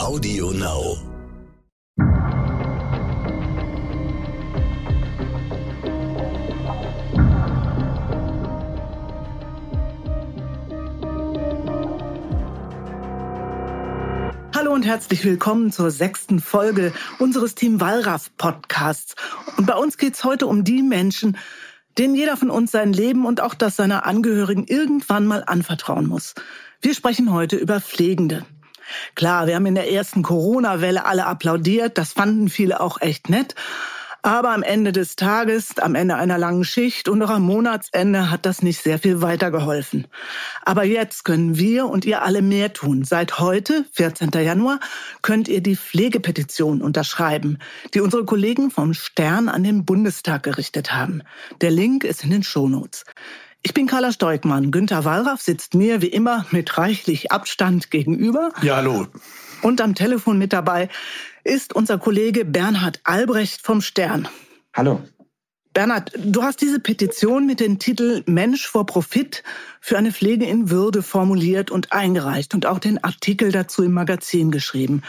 Audio Now. Hallo und herzlich willkommen zur sechsten Folge unseres Team Wallraff Podcasts. Und bei uns geht's heute um die Menschen, denen jeder von uns sein Leben und auch das seiner Angehörigen irgendwann mal anvertrauen muss. Wir sprechen heute über Pflegende. Klar, wir haben in der ersten Corona-Welle alle applaudiert, das fanden viele auch echt nett. Aber am Ende des Tages, am Ende einer langen Schicht und auch am Monatsende hat das nicht sehr viel weitergeholfen. Aber jetzt können wir und ihr alle mehr tun. Seit heute, 14. Januar, könnt ihr die Pflegepetition unterschreiben, die unsere Kollegen vom Stern an den Bundestag gerichtet haben. Der Link ist in den Shownotes. Ich bin Carla Steugmann. Günter Wallraff sitzt mir wie immer mit reichlich Abstand gegenüber. Ja, hallo. Und am Telefon mit dabei ist unser Kollege Bernhard Albrecht vom Stern. Hallo. Bernhard, du hast diese Petition mit dem Titel Mensch vor Profit für eine Pflege in Würde formuliert und eingereicht und auch den Artikel dazu im Magazin geschrieben.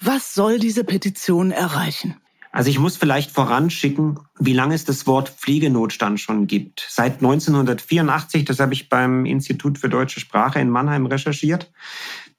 Was soll diese Petition erreichen? Also ich muss vielleicht voranschicken, wie lange es das Wort Pflegenotstand schon gibt. Seit 1984, das habe ich beim Institut für deutsche Sprache in Mannheim recherchiert.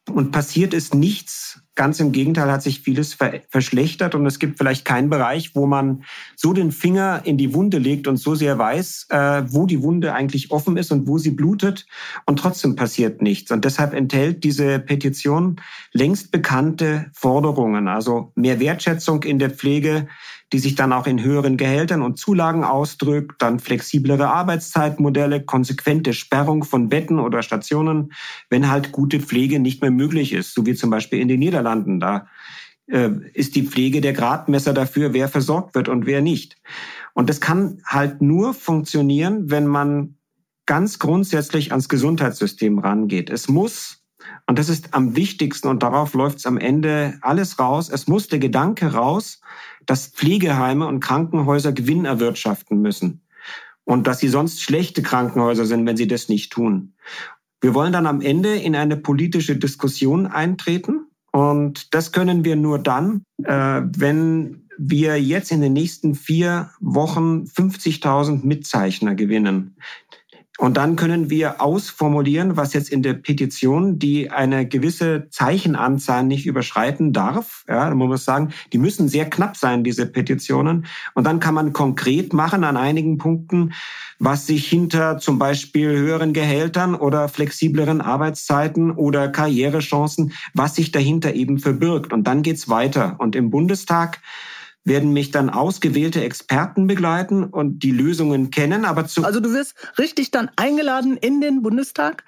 Und passiert ist nichts. Ganz im Gegenteil hat sich vieles verschlechtert und es gibt vielleicht keinen Bereich, wo man so den Finger in die Wunde legt und so sehr weiß, äh, wo die Wunde eigentlich offen ist und wo sie blutet und trotzdem passiert nichts. Und deshalb enthält diese Petition längst bekannte Forderungen, also mehr Wertschätzung in der Pflege, die sich dann auch in höheren Gehältern und Zulagen ausdrückt, dann flexiblere Arbeitszeitmodelle, konsequente Sperrung von Betten oder Stationen, wenn halt gute Pflege nicht mehr möglich ist, so wie zum Beispiel in den Niederlanden. Da äh, ist die Pflege der Gradmesser dafür, wer versorgt wird und wer nicht. Und das kann halt nur funktionieren, wenn man ganz grundsätzlich ans Gesundheitssystem rangeht. Es muss und das ist am wichtigsten und darauf läuft es am Ende alles raus. Es muss der Gedanke raus, dass Pflegeheime und Krankenhäuser Gewinn erwirtschaften müssen und dass sie sonst schlechte Krankenhäuser sind, wenn sie das nicht tun. Wir wollen dann am Ende in eine politische Diskussion eintreten und das können wir nur dann, äh, wenn wir jetzt in den nächsten vier Wochen 50.000 Mitzeichner gewinnen. Und dann können wir ausformulieren, was jetzt in der Petition, die eine gewisse Zeichenanzahl nicht überschreiten darf. Ja, man muss sagen, die müssen sehr knapp sein, diese Petitionen. Und dann kann man konkret machen an einigen Punkten, was sich hinter zum Beispiel höheren Gehältern oder flexibleren Arbeitszeiten oder Karrierechancen, was sich dahinter eben verbirgt. Und dann geht's weiter. Und im Bundestag werden mich dann ausgewählte Experten begleiten und die Lösungen kennen. Aber zu also du wirst richtig dann eingeladen in den Bundestag?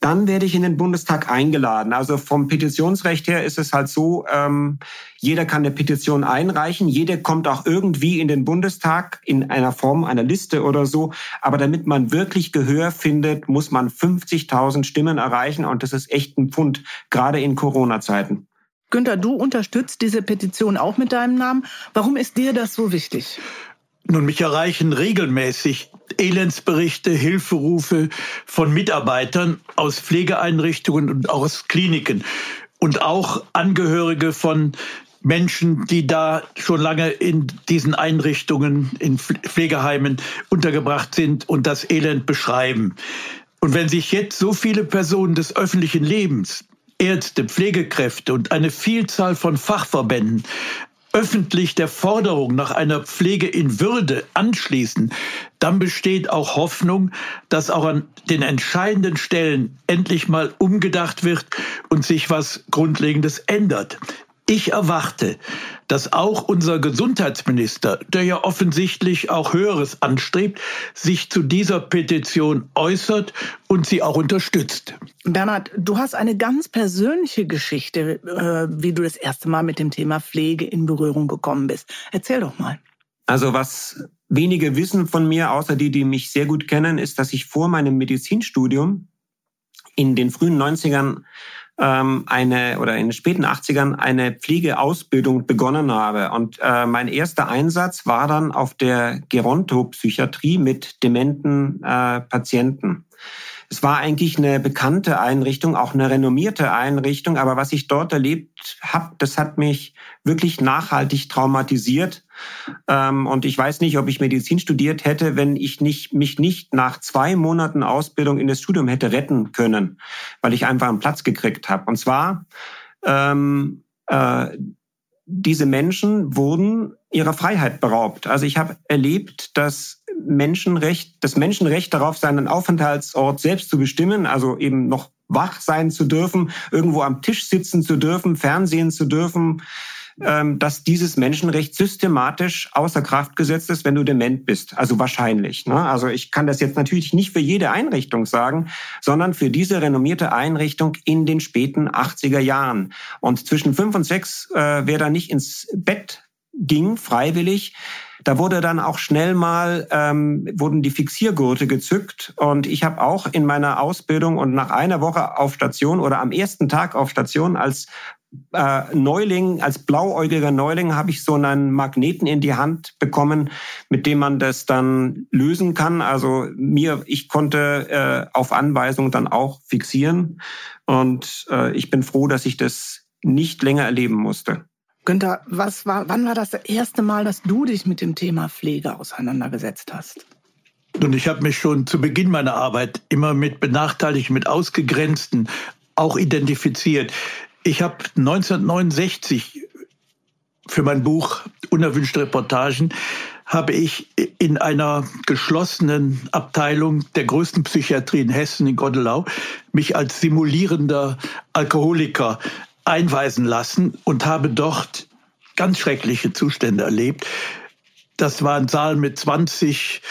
Dann werde ich in den Bundestag eingeladen. Also vom Petitionsrecht her ist es halt so, ähm, jeder kann eine Petition einreichen, jeder kommt auch irgendwie in den Bundestag in einer Form einer Liste oder so. Aber damit man wirklich Gehör findet, muss man 50.000 Stimmen erreichen und das ist echt ein Pfund, gerade in Corona-Zeiten. Günther, du unterstützt diese Petition auch mit deinem Namen. Warum ist dir das so wichtig? Nun, mich erreichen regelmäßig Elendsberichte, Hilferufe von Mitarbeitern aus Pflegeeinrichtungen und aus Kliniken und auch Angehörige von Menschen, die da schon lange in diesen Einrichtungen, in Pflegeheimen untergebracht sind und das Elend beschreiben. Und wenn sich jetzt so viele Personen des öffentlichen Lebens Ärzte, Pflegekräfte und eine Vielzahl von Fachverbänden öffentlich der Forderung nach einer Pflege in Würde anschließen, dann besteht auch Hoffnung, dass auch an den entscheidenden Stellen endlich mal umgedacht wird und sich was Grundlegendes ändert. Ich erwarte, dass auch unser Gesundheitsminister, der ja offensichtlich auch Höheres anstrebt, sich zu dieser Petition äußert und sie auch unterstützt. Bernhard, du hast eine ganz persönliche Geschichte, äh, wie du das erste Mal mit dem Thema Pflege in Berührung gekommen bist. Erzähl doch mal. Also was wenige wissen von mir, außer die, die mich sehr gut kennen, ist, dass ich vor meinem Medizinstudium in den frühen 90ern ähm, eine oder in den späten 80ern eine Pflegeausbildung begonnen habe. Und äh, mein erster Einsatz war dann auf der Gerontopsychiatrie mit dementen äh, Patienten. Es war eigentlich eine bekannte Einrichtung, auch eine renommierte Einrichtung, aber was ich dort erlebt habe, das hat mich wirklich nachhaltig traumatisiert. Ähm, und ich weiß nicht, ob ich Medizin studiert hätte, wenn ich nicht, mich nicht nach zwei Monaten Ausbildung in das Studium hätte retten können, weil ich einfach einen Platz gekriegt habe. Und zwar ähm, äh, diese Menschen wurden ihrer Freiheit beraubt. Also ich habe erlebt, dass Menschenrecht, das Menschenrecht darauf, seinen Aufenthaltsort selbst zu bestimmen, also eben noch wach sein zu dürfen, irgendwo am Tisch sitzen zu dürfen, Fernsehen zu dürfen, dass dieses Menschenrecht systematisch außer Kraft gesetzt ist, wenn du dement bist. Also wahrscheinlich. Ne? Also ich kann das jetzt natürlich nicht für jede Einrichtung sagen, sondern für diese renommierte Einrichtung in den späten 80er Jahren. Und zwischen fünf und sechs, äh, wer da nicht ins Bett ging, freiwillig, da wurde dann auch schnell mal ähm, wurden die Fixiergurte gezückt und ich habe auch in meiner Ausbildung und nach einer Woche auf Station oder am ersten Tag auf Station als äh, Neuling, als blauäugiger Neuling habe ich so einen Magneten in die Hand bekommen, mit dem man das dann lösen kann. Also mir, ich konnte äh, auf Anweisung dann auch fixieren und äh, ich bin froh, dass ich das nicht länger erleben musste. Günther, was war, wann war das, das erste Mal, dass du dich mit dem Thema Pflege auseinandergesetzt hast? Und ich habe mich schon zu Beginn meiner Arbeit immer mit Benachteiligten, mit Ausgegrenzten auch identifiziert. Ich habe 1969 für mein Buch Unerwünschte Reportagen habe ich in einer geschlossenen Abteilung der größten Psychiatrie in Hessen, in Godelau, mich als simulierender Alkoholiker einweisen lassen und habe dort ganz schreckliche Zustände erlebt. Das war ein Saal mit 20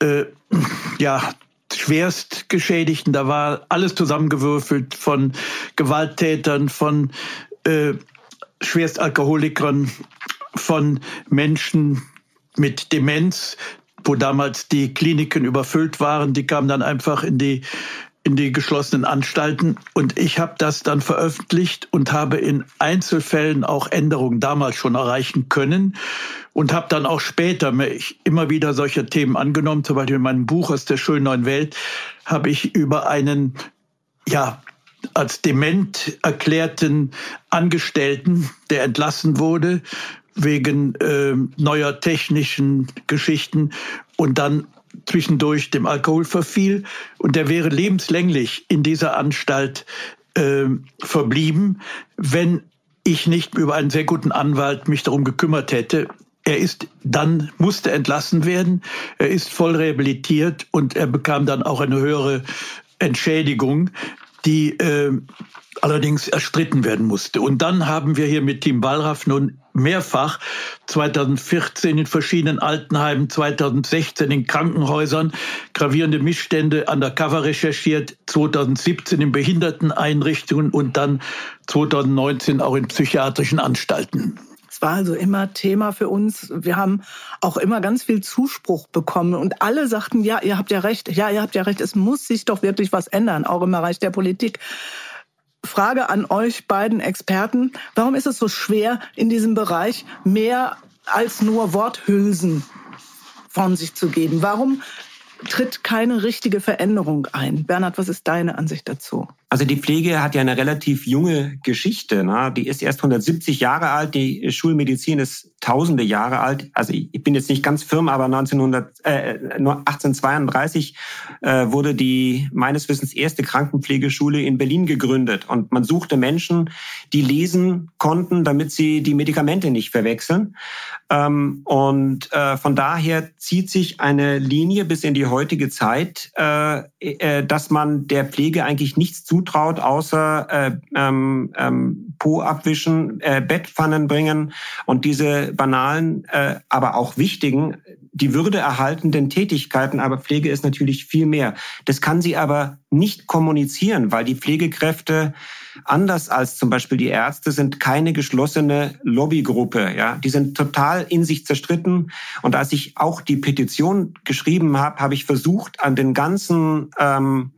äh, ja, schwerst Geschädigten. Da war alles zusammengewürfelt von Gewalttätern, von äh, Schwerstalkoholikern, von Menschen mit Demenz, wo damals die Kliniken überfüllt waren. Die kamen dann einfach in die in die geschlossenen Anstalten. Und ich habe das dann veröffentlicht und habe in Einzelfällen auch Änderungen damals schon erreichen können und habe dann auch später immer wieder solche Themen angenommen. Zum Beispiel in meinem Buch aus der schönen neuen Welt habe ich über einen, ja, als dement erklärten Angestellten, der entlassen wurde wegen äh, neuer technischen Geschichten und dann zwischendurch dem Alkohol verfiel und der wäre lebenslänglich in dieser Anstalt äh, verblieben, wenn ich nicht über einen sehr guten Anwalt mich darum gekümmert hätte. Er ist dann, musste entlassen werden, er ist voll rehabilitiert und er bekam dann auch eine höhere Entschädigung, die äh, allerdings erstritten werden musste. Und dann haben wir hier mit Team Wallraff nun mehrfach 2014 in verschiedenen Altenheimen, 2016 in Krankenhäusern gravierende Missstände undercover recherchiert, 2017 in Behinderteneinrichtungen und dann 2019 auch in psychiatrischen Anstalten. Es war also immer Thema für uns. Wir haben auch immer ganz viel Zuspruch bekommen und alle sagten, ja, ihr habt ja recht, ja, ihr habt ja recht, es muss sich doch wirklich was ändern, auch im Bereich der Politik. Frage an euch beiden Experten. Warum ist es so schwer, in diesem Bereich mehr als nur Worthülsen von sich zu geben? Warum tritt keine richtige Veränderung ein? Bernhard, was ist deine Ansicht dazu? Also die Pflege hat ja eine relativ junge Geschichte. Ne? Die ist erst 170 Jahre alt, die Schulmedizin ist tausende Jahre alt. Also ich bin jetzt nicht ganz firm, aber 1900, äh, 1832 äh, wurde die meines Wissens erste Krankenpflegeschule in Berlin gegründet. Und man suchte Menschen, die lesen konnten, damit sie die Medikamente nicht verwechseln. Ähm, und äh, von daher zieht sich eine Linie bis in die heutige Zeit, äh, äh, dass man der Pflege eigentlich nichts zu zutraut, außer äh, ähm, ähm, Po abwischen, äh, Bettpfannen bringen und diese banalen, äh, aber auch wichtigen, die Würde erhaltenden Tätigkeiten. Aber Pflege ist natürlich viel mehr. Das kann sie aber nicht kommunizieren, weil die Pflegekräfte anders als zum Beispiel die Ärzte sind keine geschlossene Lobbygruppe. Ja, die sind total in sich zerstritten. Und als ich auch die Petition geschrieben habe, habe ich versucht, an den ganzen ähm,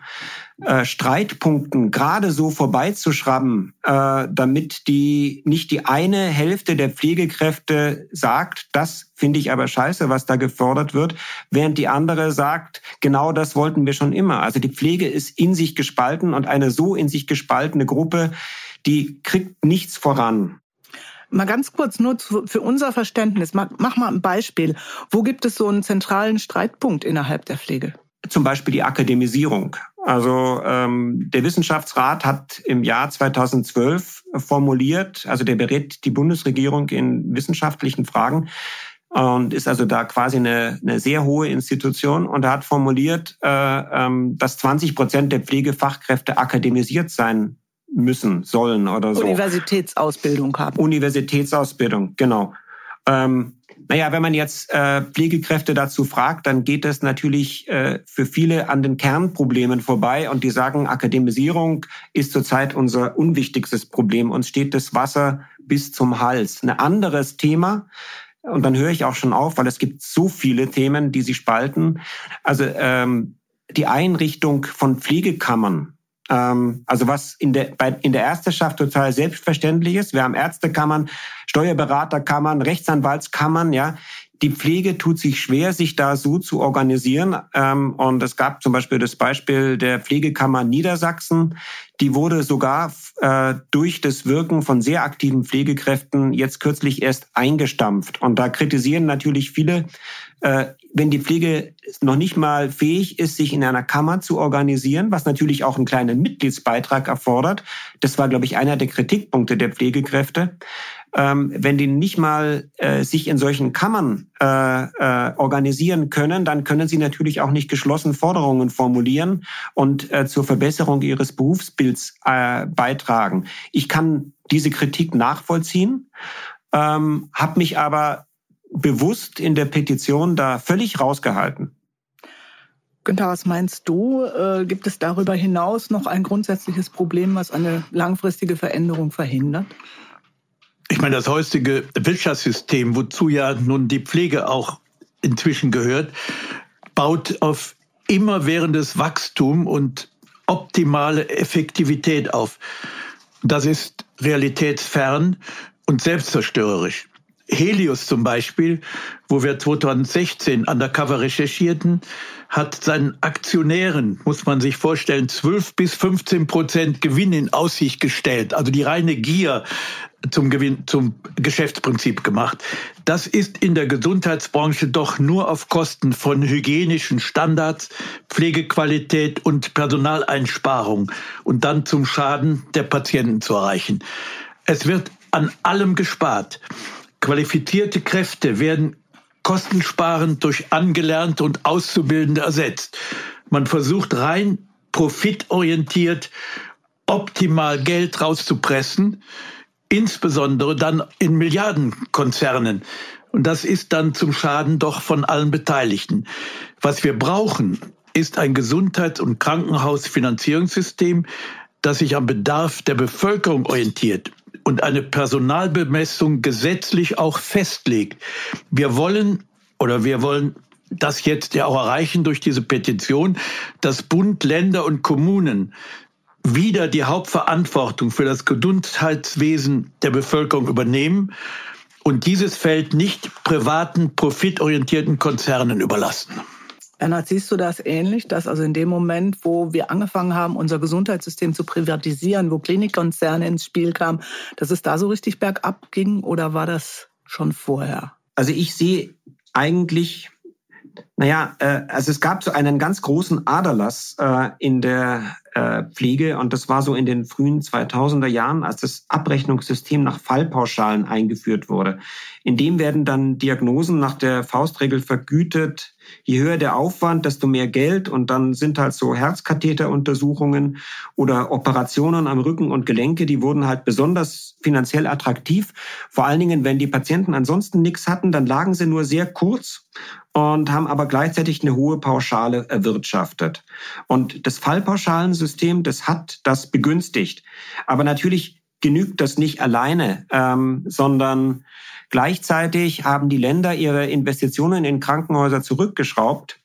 äh, Streitpunkten gerade so vorbeizuschrauben, äh, damit die nicht die eine Hälfte der Pflegekräfte sagt, das finde ich aber scheiße, was da gefordert wird, während die andere sagt, genau das wollten wir schon immer. Also die Pflege ist ist in sich gespalten und eine so in sich gespaltene Gruppe, die kriegt nichts voran. Mal ganz kurz, nur für unser Verständnis, mach mal ein Beispiel. Wo gibt es so einen zentralen Streitpunkt innerhalb der Pflege? Zum Beispiel die Akademisierung. Also ähm, der Wissenschaftsrat hat im Jahr 2012 formuliert, also der berät die Bundesregierung in wissenschaftlichen Fragen und ist also da quasi eine, eine sehr hohe Institution und er hat formuliert, äh, ähm, dass 20 Prozent der Pflegefachkräfte akademisiert sein müssen, sollen oder so. Universitätsausbildung haben. Universitätsausbildung, genau. Ähm, naja, wenn man jetzt äh, Pflegekräfte dazu fragt, dann geht es natürlich äh, für viele an den Kernproblemen vorbei und die sagen, Akademisierung ist zurzeit unser unwichtigstes Problem. Uns steht das Wasser bis zum Hals. Ein anderes Thema, und dann höre ich auch schon auf, weil es gibt so viele Themen, die sie spalten. Also ähm, die Einrichtung von Pflegekammern ähm, also was in der, bei, in der Ärzteschaft total selbstverständlich ist. Wir haben Ärztekammern, Steuerberaterkammern, Rechtsanwaltskammern, ja. Die Pflege tut sich schwer, sich da so zu organisieren. Ähm, und es gab zum Beispiel das Beispiel der Pflegekammer Niedersachsen. Die wurde sogar äh, durch das Wirken von sehr aktiven Pflegekräften jetzt kürzlich erst eingestampft. Und da kritisieren natürlich viele, äh, wenn die Pflege noch nicht mal fähig ist, sich in einer Kammer zu organisieren, was natürlich auch einen kleinen Mitgliedsbeitrag erfordert. Das war, glaube ich, einer der Kritikpunkte der Pflegekräfte ähm, wenn die nicht mal äh, sich in solchen Kammern äh, äh, organisieren können, dann können sie natürlich auch nicht geschlossen Forderungen formulieren und äh, zur Verbesserung ihres Berufsbilds äh, beitragen. Ich kann diese Kritik nachvollziehen, ähm, habe mich aber bewusst in der Petition da völlig rausgehalten. Günther, was meinst du? Äh, gibt es darüber hinaus noch ein grundsätzliches Problem, was eine langfristige Veränderung verhindert? Ich meine, das heutige Wirtschaftssystem, wozu ja nun die Pflege auch inzwischen gehört, baut auf immerwährendes Wachstum und optimale Effektivität auf. Das ist realitätsfern und selbstzerstörerisch. Helios zum Beispiel, wo wir 2016 undercover recherchierten, hat seinen Aktionären, muss man sich vorstellen, 12 bis 15 Prozent Gewinn in Aussicht gestellt. Also die reine Gier zum Gewinn, zum Geschäftsprinzip gemacht. Das ist in der Gesundheitsbranche doch nur auf Kosten von hygienischen Standards, Pflegequalität und Personaleinsparung und dann zum Schaden der Patienten zu erreichen. Es wird an allem gespart. Qualifizierte Kräfte werden kostensparend durch Angelernte und Auszubildende ersetzt. Man versucht rein profitorientiert optimal Geld rauszupressen, insbesondere dann in Milliardenkonzernen. Und das ist dann zum Schaden doch von allen Beteiligten. Was wir brauchen, ist ein Gesundheits- und Krankenhausfinanzierungssystem, das sich am Bedarf der Bevölkerung orientiert und eine Personalbemessung gesetzlich auch festlegt. Wir wollen oder wir wollen das jetzt ja auch erreichen durch diese Petition, dass Bund, Länder und Kommunen wieder die Hauptverantwortung für das Gesundheitswesen der Bevölkerung übernehmen und dieses Feld nicht privaten, profitorientierten Konzernen überlassen. Bernhard, siehst du das ähnlich, dass also in dem Moment, wo wir angefangen haben, unser Gesundheitssystem zu privatisieren, wo Klinikkonzerne ins Spiel kamen, dass es da so richtig bergab ging oder war das schon vorher? Also ich sehe eigentlich, naja, äh, also es gab so einen ganz großen Aderlass äh, in der äh, Pflege und das war so in den frühen 2000er Jahren, als das Abrechnungssystem nach Fallpauschalen eingeführt wurde. In dem werden dann Diagnosen nach der Faustregel vergütet, je höher der Aufwand, desto mehr Geld und dann sind halt so Herzkatheteruntersuchungen oder Operationen am Rücken und Gelenke, die wurden halt besonders finanziell attraktiv. Vor allen Dingen, wenn die Patienten ansonsten nichts hatten, dann lagen sie nur sehr kurz und haben aber gleichzeitig eine hohe Pauschale erwirtschaftet. Und das Fallpauschalensystem, das hat das begünstigt. Aber natürlich genügt das nicht alleine, ähm, sondern Gleichzeitig haben die Länder ihre Investitionen in Krankenhäuser zurückgeschraubt.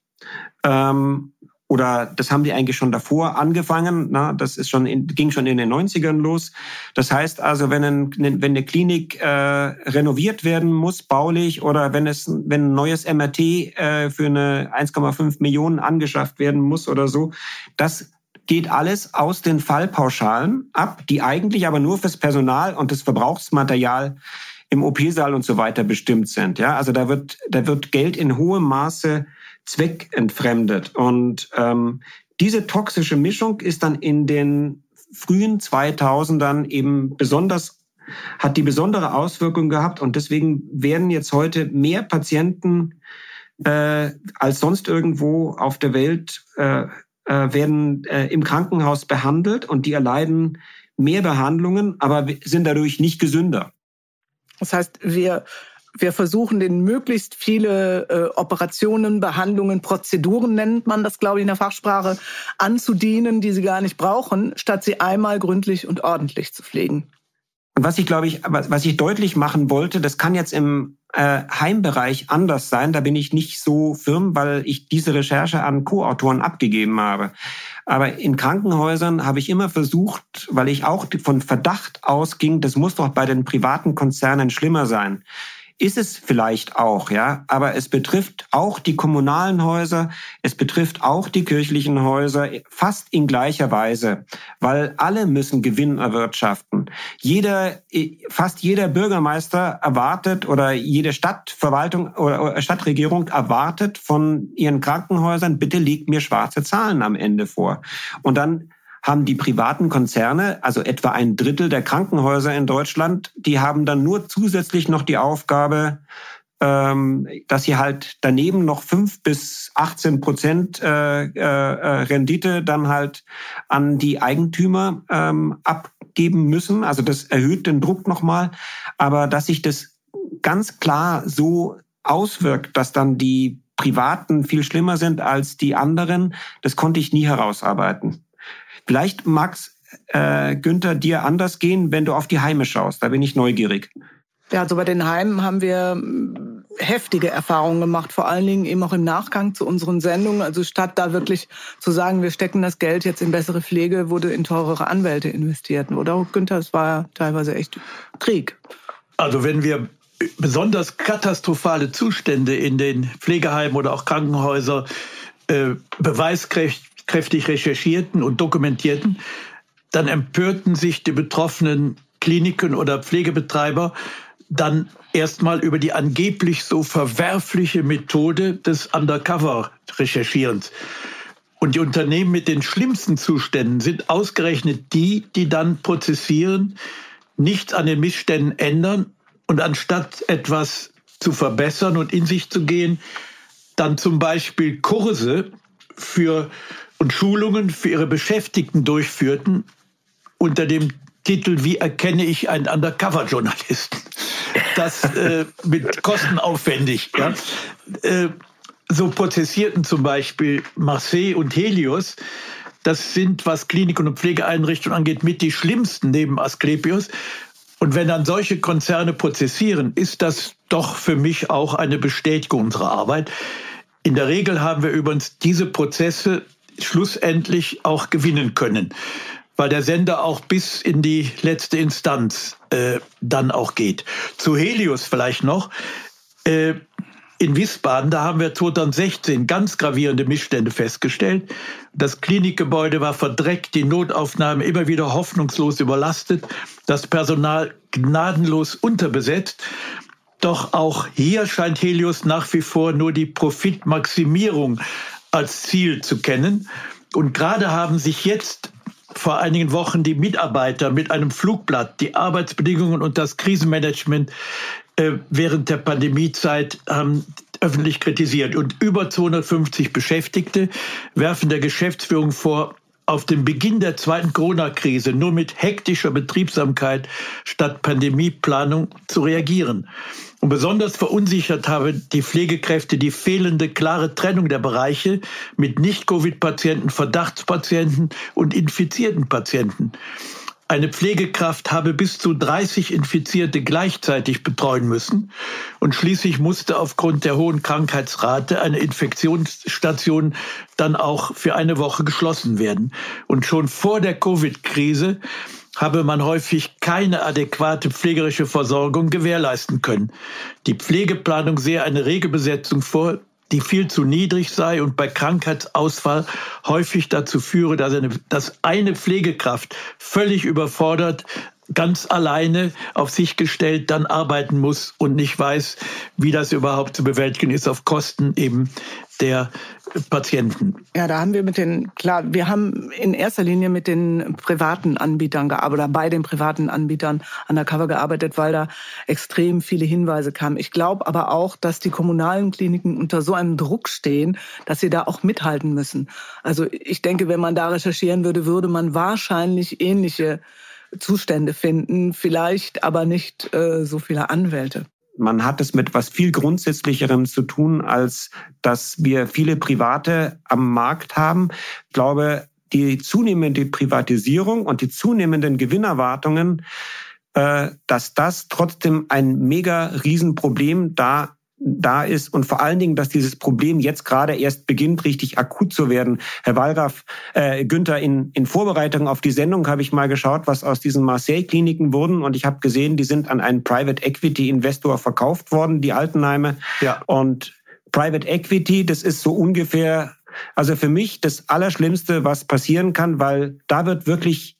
Ähm, oder das haben die eigentlich schon davor angefangen. Na, das ist schon in, ging schon in den 90ern los. Das heißt also, wenn, ein, wenn eine Klinik äh, renoviert werden muss, baulich, oder wenn es wenn ein neues MRT äh, für eine 1,5 Millionen angeschafft werden muss oder so, das geht alles aus den Fallpauschalen ab, die eigentlich aber nur fürs Personal und das Verbrauchsmaterial im OP-Saal und so weiter bestimmt sind. Ja, also da wird, da wird Geld in hohem Maße zweckentfremdet. Und ähm, diese toxische Mischung ist dann in den frühen 2000ern eben besonders hat die besondere Auswirkung gehabt und deswegen werden jetzt heute mehr Patienten äh, als sonst irgendwo auf der Welt äh, äh, werden äh, im Krankenhaus behandelt und die erleiden mehr Behandlungen, aber sind dadurch nicht gesünder. Das heißt, wir wir versuchen den möglichst viele äh, Operationen, Behandlungen, Prozeduren nennt man das, glaube ich, in der Fachsprache, anzudienen, die sie gar nicht brauchen, statt sie einmal gründlich und ordentlich zu pflegen. Was ich, glaube ich, was ich deutlich machen wollte, das kann jetzt im äh, Heimbereich anders sein. Da bin ich nicht so firm, weil ich diese Recherche an Co-Autoren abgegeben habe. Aber in Krankenhäusern habe ich immer versucht, weil ich auch von Verdacht ausging, das muss doch bei den privaten Konzernen schlimmer sein ist es vielleicht auch, ja, aber es betrifft auch die kommunalen Häuser, es betrifft auch die kirchlichen Häuser fast in gleicher Weise, weil alle müssen Gewinn erwirtschaften. Jeder, fast jeder Bürgermeister erwartet oder jede Stadtverwaltung oder Stadtregierung erwartet von ihren Krankenhäusern, bitte legt mir schwarze Zahlen am Ende vor. Und dann haben die privaten Konzerne, also etwa ein Drittel der Krankenhäuser in Deutschland, die haben dann nur zusätzlich noch die Aufgabe, ähm, dass sie halt daneben noch fünf bis 18 Prozent äh, äh, Rendite dann halt an die Eigentümer ähm, abgeben müssen. Also das erhöht den Druck nochmal. Aber dass sich das ganz klar so auswirkt, dass dann die Privaten viel schlimmer sind als die anderen, das konnte ich nie herausarbeiten. Vielleicht mag's äh, Günther dir anders gehen, wenn du auf die Heime schaust. Da bin ich neugierig. Ja, also bei den Heimen haben wir hm, heftige Erfahrungen gemacht, vor allen Dingen eben auch im Nachgang zu unseren Sendungen. Also statt da wirklich zu sagen, wir stecken das Geld jetzt in bessere Pflege, wurde in teurere Anwälte investiert. Oder Günther, es war ja teilweise echt Krieg. Also wenn wir besonders katastrophale Zustände in den Pflegeheimen oder auch Krankenhäusern äh, beweiskräftig kräftig recherchierten und dokumentierten, dann empörten sich die betroffenen Kliniken oder Pflegebetreiber dann erstmal über die angeblich so verwerfliche Methode des Undercover-Recherchierens. Und die Unternehmen mit den schlimmsten Zuständen sind ausgerechnet die, die dann prozessieren, nichts an den Missständen ändern und anstatt etwas zu verbessern und in sich zu gehen, dann zum Beispiel Kurse für und Schulungen für ihre Beschäftigten durchführten unter dem Titel Wie erkenne ich einen Undercover-Journalisten? Das äh, mit kostenaufwendig. Ja. Äh, so prozessierten zum Beispiel Marseille und Helios. Das sind, was Kliniken und Pflegeeinrichtungen angeht, mit die schlimmsten neben Asklepios. Und wenn dann solche Konzerne prozessieren, ist das doch für mich auch eine Bestätigung unserer Arbeit. In der Regel haben wir übrigens diese Prozesse schlussendlich auch gewinnen können, weil der Sender auch bis in die letzte Instanz äh, dann auch geht. Zu Helios vielleicht noch. Äh, in Wiesbaden, da haben wir 2016 ganz gravierende Missstände festgestellt. Das Klinikgebäude war verdreckt, die Notaufnahmen immer wieder hoffnungslos überlastet, das Personal gnadenlos unterbesetzt. Doch auch hier scheint Helios nach wie vor nur die Profitmaximierung als Ziel zu kennen. Und gerade haben sich jetzt vor einigen Wochen die Mitarbeiter mit einem Flugblatt die Arbeitsbedingungen und das Krisenmanagement äh, während der Pandemiezeit ähm, öffentlich kritisiert. Und über 250 Beschäftigte werfen der Geschäftsführung vor, auf den Beginn der zweiten Corona-Krise nur mit hektischer Betriebsamkeit statt Pandemieplanung zu reagieren. Und besonders verunsichert habe die Pflegekräfte die fehlende klare Trennung der Bereiche mit Nicht-Covid-Patienten, Verdachtspatienten und infizierten Patienten. Eine Pflegekraft habe bis zu 30 Infizierte gleichzeitig betreuen müssen und schließlich musste aufgrund der hohen Krankheitsrate eine Infektionsstation dann auch für eine Woche geschlossen werden. Und schon vor der Covid-Krise habe man häufig keine adäquate pflegerische Versorgung gewährleisten können. Die Pflegeplanung sehe eine Regelbesetzung vor, die viel zu niedrig sei und bei Krankheitsausfall häufig dazu führe, dass eine, dass eine Pflegekraft völlig überfordert ganz alleine auf sich gestellt dann arbeiten muss und nicht weiß, wie das überhaupt zu bewältigen ist auf Kosten eben der Patienten. Ja, da haben wir mit den, klar, wir haben in erster Linie mit den privaten Anbietern gearbeitet bei den privaten Anbietern undercover gearbeitet, weil da extrem viele Hinweise kamen. Ich glaube aber auch, dass die kommunalen Kliniken unter so einem Druck stehen, dass sie da auch mithalten müssen. Also ich denke, wenn man da recherchieren würde, würde man wahrscheinlich ähnliche Zustände finden, vielleicht aber nicht äh, so viele Anwälte. Man hat es mit was viel Grundsätzlicherem zu tun, als dass wir viele Private am Markt haben. Ich glaube, die zunehmende Privatisierung und die zunehmenden Gewinnerwartungen, äh, dass das trotzdem ein mega Riesenproblem da da ist und vor allen Dingen, dass dieses Problem jetzt gerade erst beginnt, richtig akut zu werden. Herr Wallraff, äh, Günther, in, in Vorbereitung auf die Sendung habe ich mal geschaut, was aus diesen Marseille-Kliniken wurden und ich habe gesehen, die sind an einen Private Equity Investor verkauft worden, die Altenheime. Ja. Und Private Equity, das ist so ungefähr, also für mich das Allerschlimmste, was passieren kann, weil da wird wirklich,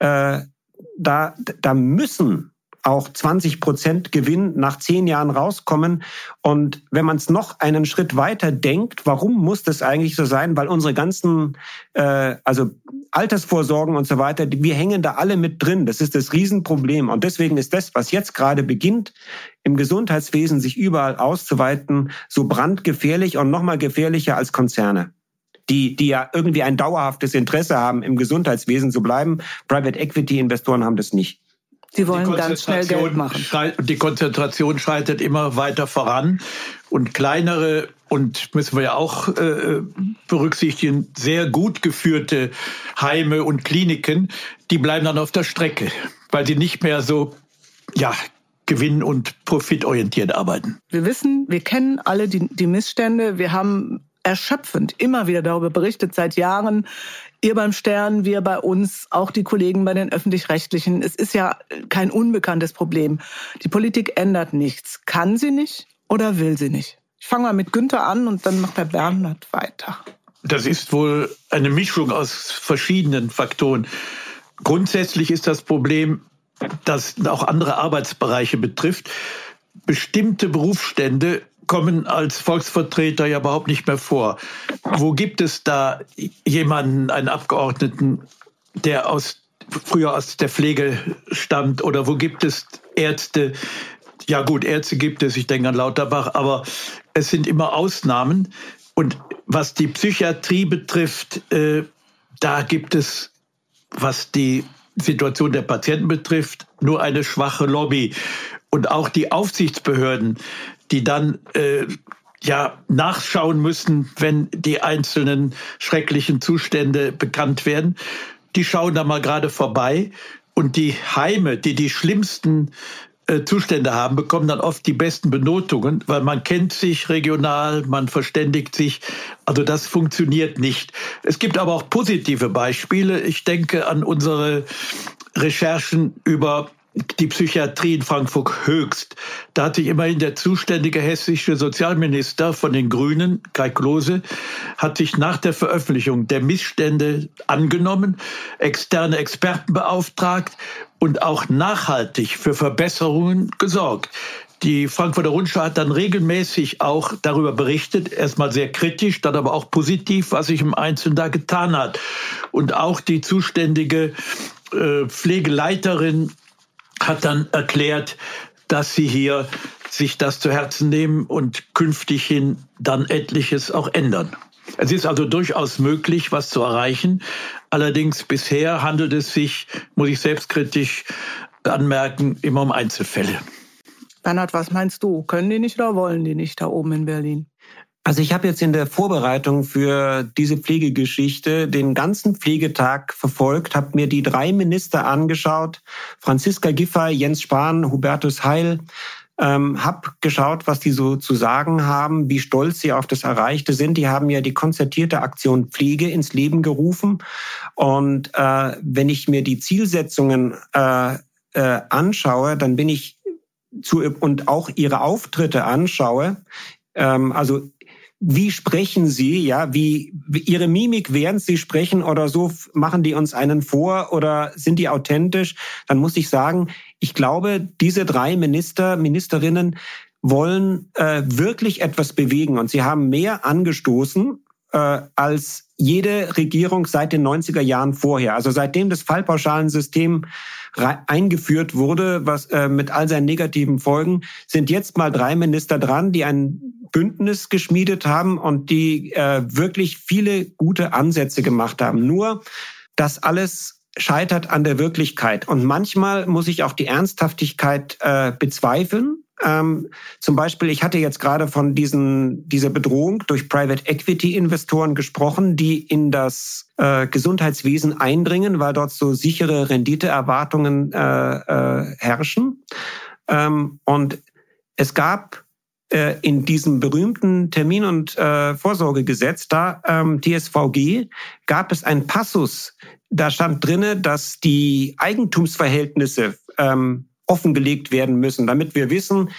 äh, da, da müssen auch 20 Prozent Gewinn nach zehn Jahren rauskommen. Und wenn man es noch einen Schritt weiter denkt, warum muss das eigentlich so sein? Weil unsere ganzen, äh, also Altersvorsorgen und so weiter, wir hängen da alle mit drin. Das ist das Riesenproblem. Und deswegen ist das, was jetzt gerade beginnt, im Gesundheitswesen sich überall auszuweiten, so brandgefährlich und nochmal gefährlicher als Konzerne die, die ja irgendwie ein dauerhaftes Interesse haben, im Gesundheitswesen zu bleiben. Private Equity Investoren haben das nicht. Sie wollen ganz schnell Geld machen. Die Konzentration schreitet immer weiter voran und kleinere und müssen wir ja auch äh, berücksichtigen, sehr gut geführte Heime und Kliniken, die bleiben dann auf der Strecke, weil sie nicht mehr so ja, gewinn- und profitorientiert arbeiten. Wir wissen, wir kennen alle die, die Missstände. Wir haben erschöpfend immer wieder darüber berichtet seit Jahren. Ihr beim Stern, wir bei uns, auch die Kollegen bei den öffentlich-rechtlichen. Es ist ja kein unbekanntes Problem. Die Politik ändert nichts. Kann sie nicht oder will sie nicht? Ich fange mal mit Günther an und dann macht der Bernhard weiter. Das ist wohl eine Mischung aus verschiedenen Faktoren. Grundsätzlich ist das Problem, das auch andere Arbeitsbereiche betrifft. Bestimmte Berufsstände kommen als Volksvertreter ja überhaupt nicht mehr vor. Wo gibt es da jemanden, einen Abgeordneten, der aus, früher aus der Pflege stammt? Oder wo gibt es Ärzte? Ja gut, Ärzte gibt es, ich denke an Lauterbach, aber es sind immer Ausnahmen. Und was die Psychiatrie betrifft, äh, da gibt es, was die Situation der Patienten betrifft, nur eine schwache Lobby. Und auch die Aufsichtsbehörden die dann äh, ja nachschauen müssen, wenn die einzelnen schrecklichen Zustände bekannt werden. Die schauen da mal gerade vorbei und die Heime, die die schlimmsten äh, Zustände haben, bekommen dann oft die besten Benotungen, weil man kennt sich regional, man verständigt sich. Also das funktioniert nicht. Es gibt aber auch positive Beispiele. Ich denke an unsere Recherchen über die Psychiatrie in Frankfurt höchst. Da hat sich immerhin der zuständige hessische Sozialminister von den Grünen, Kai Klose, hat sich nach der Veröffentlichung der Missstände angenommen, externe Experten beauftragt und auch nachhaltig für Verbesserungen gesorgt. Die Frankfurter Rundschau hat dann regelmäßig auch darüber berichtet, erstmal sehr kritisch, dann aber auch positiv, was sich im Einzelnen da getan hat. Und auch die zuständige äh, Pflegeleiterin hat dann erklärt, dass sie hier sich das zu Herzen nehmen und künftig hin dann etliches auch ändern. Es ist also durchaus möglich, was zu erreichen. Allerdings bisher handelt es sich, muss ich selbstkritisch anmerken, immer um Einzelfälle. Bernhard, was meinst du? Können die nicht oder wollen die nicht da oben in Berlin? Also ich habe jetzt in der Vorbereitung für diese Pflegegeschichte den ganzen Pflegetag verfolgt, habe mir die drei Minister angeschaut, Franziska Giffey, Jens Spahn, Hubertus Heil, ähm, habe geschaut, was die so zu sagen haben, wie stolz sie auf das Erreichte sind. Die haben ja die konzertierte Aktion Pflege ins Leben gerufen. Und äh, wenn ich mir die Zielsetzungen äh, äh, anschaue, dann bin ich zu und auch ihre Auftritte anschaue, ähm, also wie sprechen Sie, ja, wie, Ihre Mimik, während Sie sprechen oder so, machen die uns einen vor oder sind die authentisch? Dann muss ich sagen, ich glaube, diese drei Minister, Ministerinnen wollen äh, wirklich etwas bewegen und sie haben mehr angestoßen äh, als jede Regierung seit den 90er Jahren vorher. Also seitdem das Fallpauschalensystem eingeführt wurde, was äh, mit all seinen negativen Folgen, sind jetzt mal drei Minister dran, die ein Bündnis geschmiedet haben und die äh, wirklich viele gute Ansätze gemacht haben. Nur das alles scheitert an der Wirklichkeit. Und manchmal muss ich auch die Ernsthaftigkeit äh, bezweifeln. Ähm, zum Beispiel, ich hatte jetzt gerade von diesen, dieser Bedrohung durch Private Equity Investoren gesprochen, die in das äh, Gesundheitswesen eindringen, weil dort so sichere Renditeerwartungen äh, äh, herrschen. Ähm, und es gab äh, in diesem berühmten Termin- und äh, Vorsorgegesetz, da ähm, TSVG, gab es einen Passus, da stand drinne, dass die Eigentumsverhältnisse ähm, offengelegt werden müssen, damit wir wissen,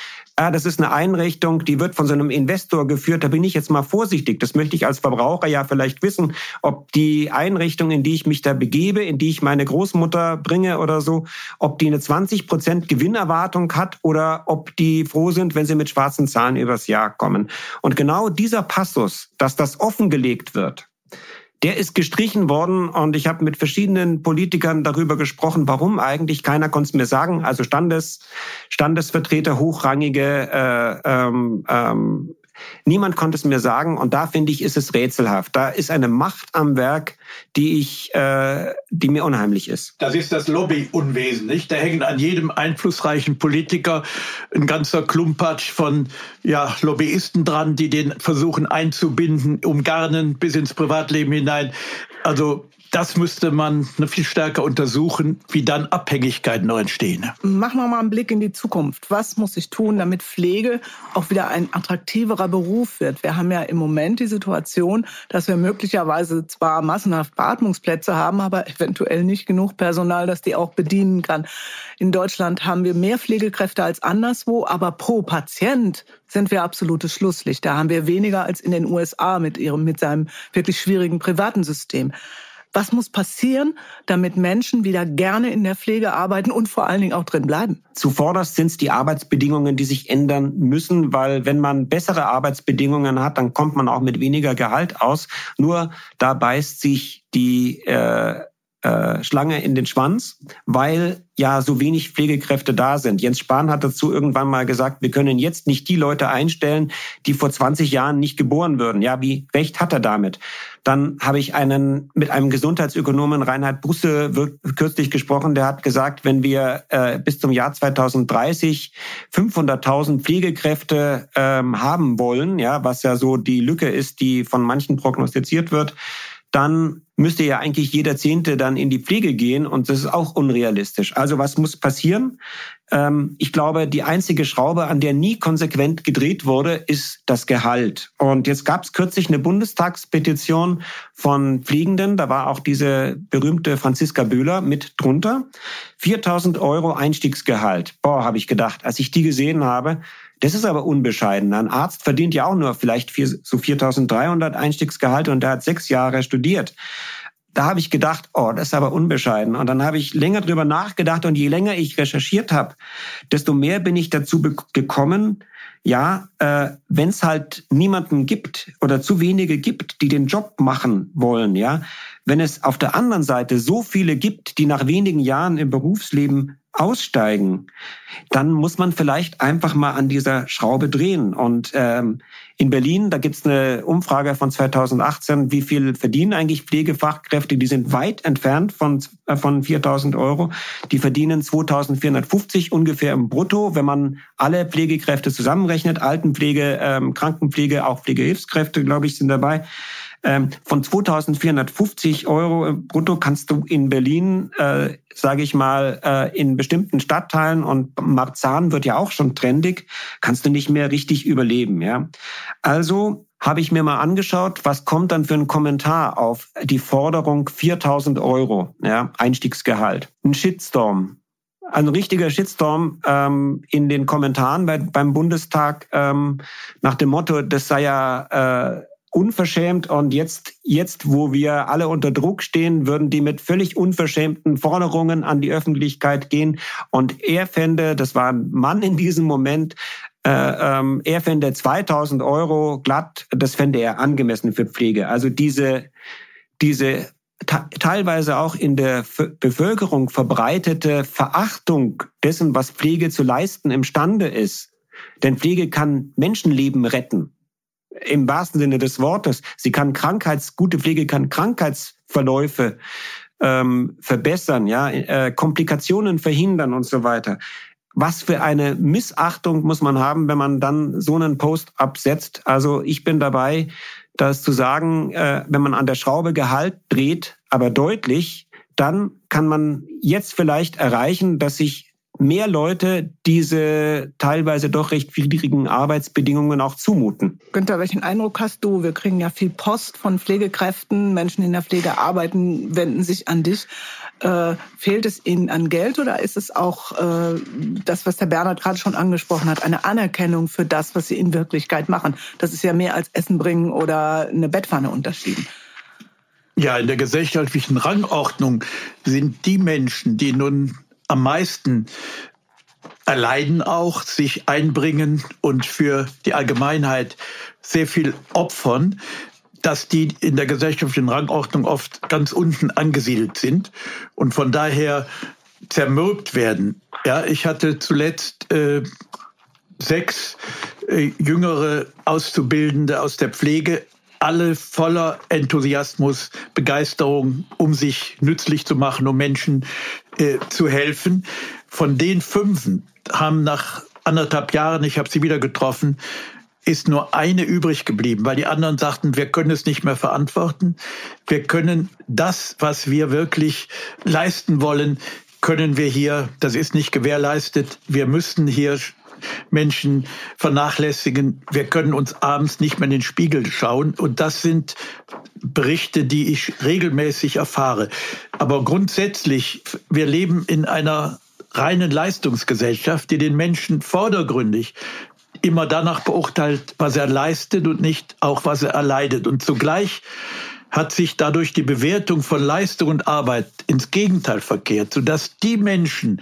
ah, das ist eine Einrichtung, die wird von so einem Investor geführt. Da bin ich jetzt mal vorsichtig. Das möchte ich als Verbraucher ja vielleicht wissen, ob die Einrichtung, in die ich mich da begebe, in die ich meine Großmutter bringe oder so, ob die eine 20 Prozent Gewinnerwartung hat oder ob die froh sind, wenn sie mit schwarzen Zahlen übers Jahr kommen. Und genau dieser Passus, dass das offengelegt wird, der ist gestrichen worden und ich habe mit verschiedenen Politikern darüber gesprochen, warum eigentlich keiner konnte es mir sagen. Also Standes, Standesvertreter, hochrangige äh, ähm, ähm, Niemand konnte es mir sagen und da finde ich, ist es rätselhaft. Da ist eine Macht am Werk, die ich, äh, die mir unheimlich ist. Das ist das Lobbyunwesen, nicht? Da hängen an jedem einflussreichen Politiker ein ganzer Klumpatsch von ja, Lobbyisten dran, die den versuchen einzubinden, umgarnen bis ins Privatleben hinein. Also das müsste man viel stärker untersuchen, wie dann Abhängigkeiten noch entstehen. Machen wir mal einen Blick in die Zukunft. Was muss ich tun, damit Pflege auch wieder ein attraktiverer Beruf wird? Wir haben ja im Moment die Situation, dass wir möglicherweise zwar massenhaft Beatmungsplätze haben, aber eventuell nicht genug Personal, das die auch bedienen kann. In Deutschland haben wir mehr Pflegekräfte als anderswo, aber pro Patient sind wir absolutes Schlusslicht. Da haben wir weniger als in den USA mit ihrem, mit seinem wirklich schwierigen privaten System. Was muss passieren, damit Menschen wieder gerne in der Pflege arbeiten und vor allen Dingen auch drin bleiben? Zuvorderst sind es die Arbeitsbedingungen, die sich ändern müssen, weil wenn man bessere Arbeitsbedingungen hat, dann kommt man auch mit weniger Gehalt aus. Nur da beißt sich die äh, äh, Schlange in den Schwanz, weil ja so wenig Pflegekräfte da sind. Jens Spahn hat dazu irgendwann mal gesagt, wir können jetzt nicht die Leute einstellen, die vor 20 Jahren nicht geboren würden. Ja, wie recht hat er damit? Dann habe ich einen mit einem Gesundheitsökonomen Reinhard Busse kürzlich gesprochen, der hat gesagt, wenn wir äh, bis zum Jahr 2030 500.000 Pflegekräfte ähm, haben wollen, ja, was ja so die Lücke ist, die von manchen prognostiziert wird, dann müsste ja eigentlich jeder Zehnte dann in die Pflege gehen und das ist auch unrealistisch. Also was muss passieren? Ähm, ich glaube, die einzige Schraube, an der nie konsequent gedreht wurde, ist das Gehalt. Und jetzt gab es kürzlich eine Bundestagspetition von Pflegenden, da war auch diese berühmte Franziska Böhler mit drunter. 4000 Euro Einstiegsgehalt. Boah, habe ich gedacht, als ich die gesehen habe, das ist aber unbescheiden. Ein Arzt verdient ja auch nur vielleicht vier, so 4.300 Einstiegsgehalt und der hat sechs Jahre studiert. Da habe ich gedacht, oh, das ist aber unbescheiden. Und dann habe ich länger drüber nachgedacht und je länger ich recherchiert habe, desto mehr bin ich dazu gekommen, ja, äh, wenn es halt niemanden gibt oder zu wenige gibt, die den Job machen wollen, ja, wenn es auf der anderen Seite so viele gibt, die nach wenigen Jahren im Berufsleben aussteigen, dann muss man vielleicht einfach mal an dieser Schraube drehen. Und ähm, in Berlin, da gibt's eine Umfrage von 2018, wie viel verdienen eigentlich Pflegefachkräfte? Die sind weit entfernt von, äh, von 4.000 Euro. Die verdienen 2.450 ungefähr im Brutto, wenn man alle Pflegekräfte zusammenrechnet. Altenpflege, ähm, Krankenpflege, auch Pflegehilfskräfte, glaube ich, sind dabei. Ähm, von 2.450 Euro brutto kannst du in Berlin, äh, sage ich mal, äh, in bestimmten Stadtteilen und Marzahn wird ja auch schon trendig, kannst du nicht mehr richtig überleben. Ja, also habe ich mir mal angeschaut, was kommt dann für ein Kommentar auf die Forderung 4.000 Euro ja, Einstiegsgehalt. Ein Shitstorm ein richtiger Shitstorm ähm, in den Kommentaren bei, beim Bundestag ähm, nach dem Motto, das sei ja äh, unverschämt und jetzt, jetzt, wo wir alle unter Druck stehen, würden die mit völlig unverschämten Forderungen an die Öffentlichkeit gehen. Und er fände, das war ein Mann in diesem Moment, äh, ähm, er fände 2000 Euro glatt, das fände er angemessen für Pflege. Also diese, diese teilweise auch in der Bevölkerung verbreitete Verachtung dessen, was Pflege zu leisten imstande ist. Denn Pflege kann Menschenleben retten. Im wahrsten Sinne des Wortes. Sie kann Krankheits, gute Pflege kann Krankheitsverläufe ähm, verbessern, ja, äh, Komplikationen verhindern und so weiter. Was für eine Missachtung muss man haben, wenn man dann so einen Post absetzt? Also ich bin dabei, das zu sagen, äh, wenn man an der Schraube Gehalt dreht, aber deutlich, dann kann man jetzt vielleicht erreichen, dass sich mehr Leute diese teilweise doch recht widrigen Arbeitsbedingungen auch zumuten. Günther, welchen Eindruck hast du? Wir kriegen ja viel Post von Pflegekräften, Menschen in der Pflege arbeiten, wenden sich an dich. Äh, fehlt es ihnen an Geld oder ist es auch äh, das, was der Bernhard gerade schon angesprochen hat, eine Anerkennung für das, was sie in Wirklichkeit machen? Das ist ja mehr als Essen bringen oder eine Bettpfanne unterschieden. Ja, in der gesellschaftlichen Rangordnung sind die Menschen, die nun am meisten erleiden auch, sich einbringen und für die Allgemeinheit sehr viel opfern, dass die in der gesellschaftlichen Rangordnung oft ganz unten angesiedelt sind und von daher zermürbt werden. Ja, ich hatte zuletzt äh, sechs äh, jüngere Auszubildende aus der Pflege, alle voller Enthusiasmus, Begeisterung, um sich nützlich zu machen, um Menschen äh, zu helfen. Von den fünfen haben nach anderthalb Jahren, ich habe sie wieder getroffen, ist nur eine übrig geblieben, weil die anderen sagten, wir können es nicht mehr verantworten. Wir können das, was wir wirklich leisten wollen, können wir hier, das ist nicht gewährleistet. Wir müssen hier Menschen vernachlässigen. Wir können uns abends nicht mehr in den Spiegel schauen. Und das sind Berichte, die ich regelmäßig erfahre. Aber grundsätzlich, wir leben in einer reinen Leistungsgesellschaft, die den Menschen vordergründig immer danach beurteilt, was er leistet und nicht auch, was er erleidet. Und zugleich hat sich dadurch die Bewertung von Leistung und Arbeit ins Gegenteil verkehrt, sodass die Menschen,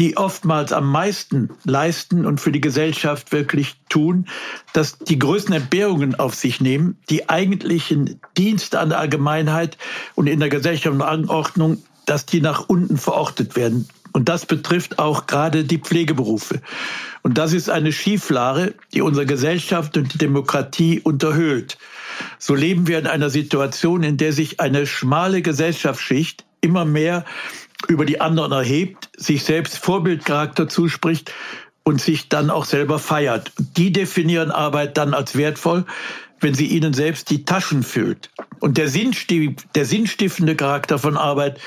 die oftmals am meisten leisten und für die Gesellschaft wirklich tun, dass die größten Entbehrungen auf sich nehmen, die eigentlichen Dienste an der Allgemeinheit und in der gesellschaftlichen Anordnung, dass die nach unten verortet werden. Und das betrifft auch gerade die Pflegeberufe. Und das ist eine Schieflage, die unsere Gesellschaft und die Demokratie unterhöhlt. So leben wir in einer Situation, in der sich eine schmale Gesellschaftsschicht immer mehr über die anderen erhebt, sich selbst Vorbildcharakter zuspricht und sich dann auch selber feiert. Die definieren Arbeit dann als wertvoll, wenn sie ihnen selbst die Taschen füllt. Und der, der sinnstiftende Charakter von Arbeit,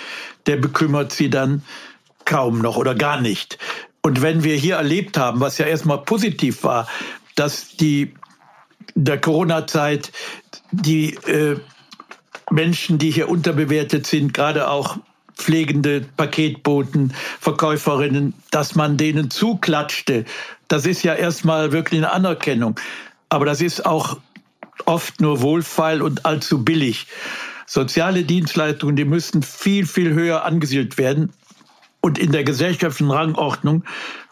der bekümmert sie dann kaum noch oder gar nicht. Und wenn wir hier erlebt haben, was ja erstmal positiv war, dass die der Corona-Zeit die äh, Menschen, die hier unterbewertet sind, gerade auch pflegende Paketboten, Verkäuferinnen, dass man denen zuklatschte. Das ist ja erstmal wirklich eine Anerkennung. Aber das ist auch oft nur wohlfeil und allzu billig. Soziale Dienstleistungen, die müssten viel, viel höher angesiedelt werden und in der gesellschaftlichen Rangordnung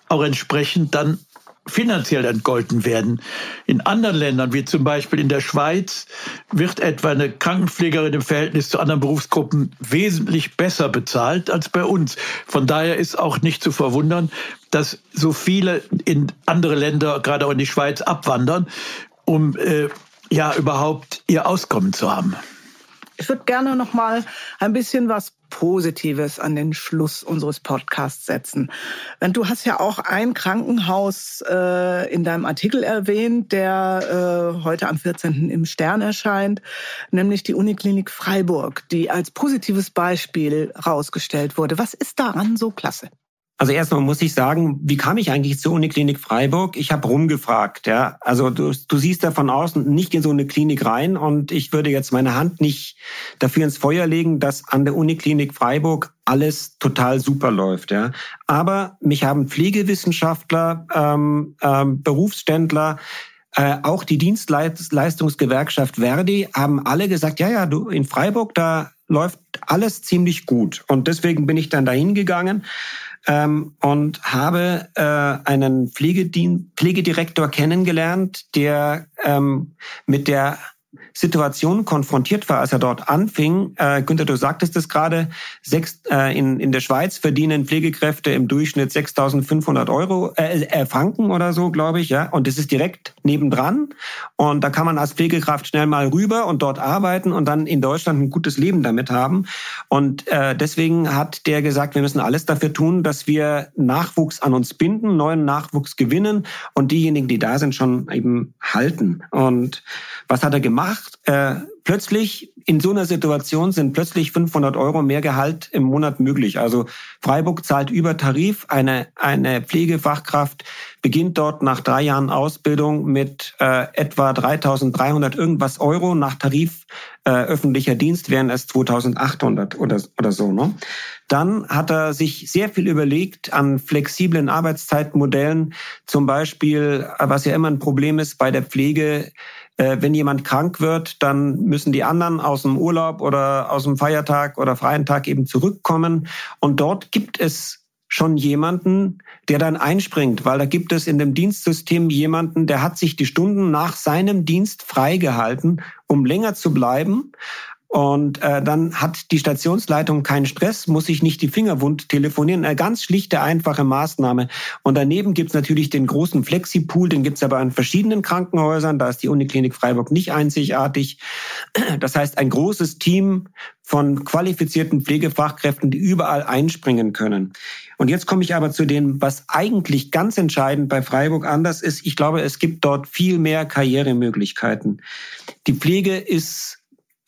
auch entsprechend dann finanziell entgolten werden. In anderen Ländern, wie zum Beispiel in der Schweiz, wird etwa eine Krankenpflegerin im Verhältnis zu anderen Berufsgruppen wesentlich besser bezahlt als bei uns. Von daher ist auch nicht zu verwundern, dass so viele in andere Länder, gerade auch in die Schweiz, abwandern, um äh, ja überhaupt ihr Auskommen zu haben. Ich würde gerne noch mal ein bisschen was Positives an den Schluss unseres Podcasts setzen. Du hast ja auch ein Krankenhaus äh, in deinem Artikel erwähnt, der äh, heute am 14. im Stern erscheint, nämlich die Uniklinik Freiburg, die als positives Beispiel rausgestellt wurde. Was ist daran so klasse? Also erstmal muss ich sagen, wie kam ich eigentlich zur Uniklinik Freiburg? Ich habe rumgefragt, ja. Also du, du siehst da von außen nicht in so eine Klinik rein und ich würde jetzt meine Hand nicht dafür ins Feuer legen, dass an der Uniklinik Freiburg alles total super läuft, ja. Aber mich haben Pflegewissenschaftler, ähm, ähm, Berufsständler, äh, auch die Dienstleistungsgewerkschaft Verdi haben alle gesagt, ja, ja, du in Freiburg, da läuft alles ziemlich gut. Und deswegen bin ich dann dahin gegangen ähm, und habe äh, einen Pflegedien Pflegedirektor kennengelernt, der ähm, mit der Situation konfrontiert war, als er dort anfing. Äh, Günther, du sagtest es gerade, sechs, äh, in, in der Schweiz verdienen Pflegekräfte im Durchschnitt 6.500 Euro, äh, äh, Franken oder so, glaube ich. ja. Und das ist direkt nebendran. Und da kann man als Pflegekraft schnell mal rüber und dort arbeiten und dann in Deutschland ein gutes Leben damit haben. Und äh, deswegen hat der gesagt, wir müssen alles dafür tun, dass wir Nachwuchs an uns binden, neuen Nachwuchs gewinnen und diejenigen, die da sind, schon eben halten. Und was hat er gemacht? Äh, plötzlich in so einer Situation sind plötzlich 500 Euro mehr Gehalt im Monat möglich. Also Freiburg zahlt über Tarif. Eine, eine Pflegefachkraft beginnt dort nach drei Jahren Ausbildung mit äh, etwa 3.300 irgendwas Euro. Nach Tarif äh, öffentlicher Dienst wären es 2.800 oder, oder so. Ne? Dann hat er sich sehr viel überlegt an flexiblen Arbeitszeitmodellen. Zum Beispiel, was ja immer ein Problem ist bei der Pflege, äh, wenn jemand krank wird, dann müssen die anderen aus dem Urlaub oder aus dem Feiertag oder freien Tag eben zurückkommen. Und dort gibt es schon jemanden, der dann einspringt, weil da gibt es in dem Dienstsystem jemanden, der hat sich die Stunden nach seinem Dienst freigehalten, um länger zu bleiben. Und äh, dann hat die Stationsleitung keinen Stress, muss sich nicht die Finger wund telefonieren. Eine ganz schlichte, einfache Maßnahme. Und daneben gibt's natürlich den großen Flexipool, den gibt's aber an verschiedenen Krankenhäusern. Da ist die Uniklinik Freiburg nicht einzigartig. Das heißt, ein großes Team von qualifizierten Pflegefachkräften, die überall einspringen können. Und jetzt komme ich aber zu dem, was eigentlich ganz entscheidend bei Freiburg anders ist. Ich glaube, es gibt dort viel mehr Karrieremöglichkeiten. Die Pflege ist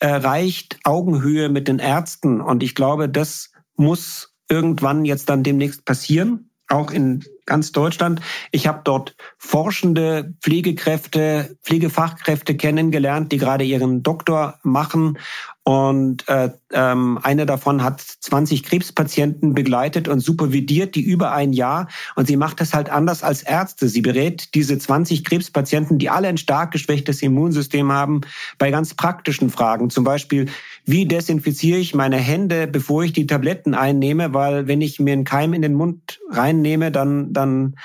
erreicht Augenhöhe mit den Ärzten. Und ich glaube, das muss irgendwann jetzt dann demnächst passieren, auch in ganz Deutschland. Ich habe dort forschende Pflegekräfte, Pflegefachkräfte kennengelernt, die gerade ihren Doktor machen und äh, ähm, eine davon hat 20 Krebspatienten begleitet und supervidiert, die über ein Jahr. Und sie macht das halt anders als Ärzte. Sie berät diese 20 Krebspatienten, die alle ein stark geschwächtes Immunsystem haben, bei ganz praktischen Fragen. Zum Beispiel, wie desinfiziere ich meine Hände, bevor ich die Tabletten einnehme? Weil wenn ich mir einen Keim in den Mund reinnehme, dann, dann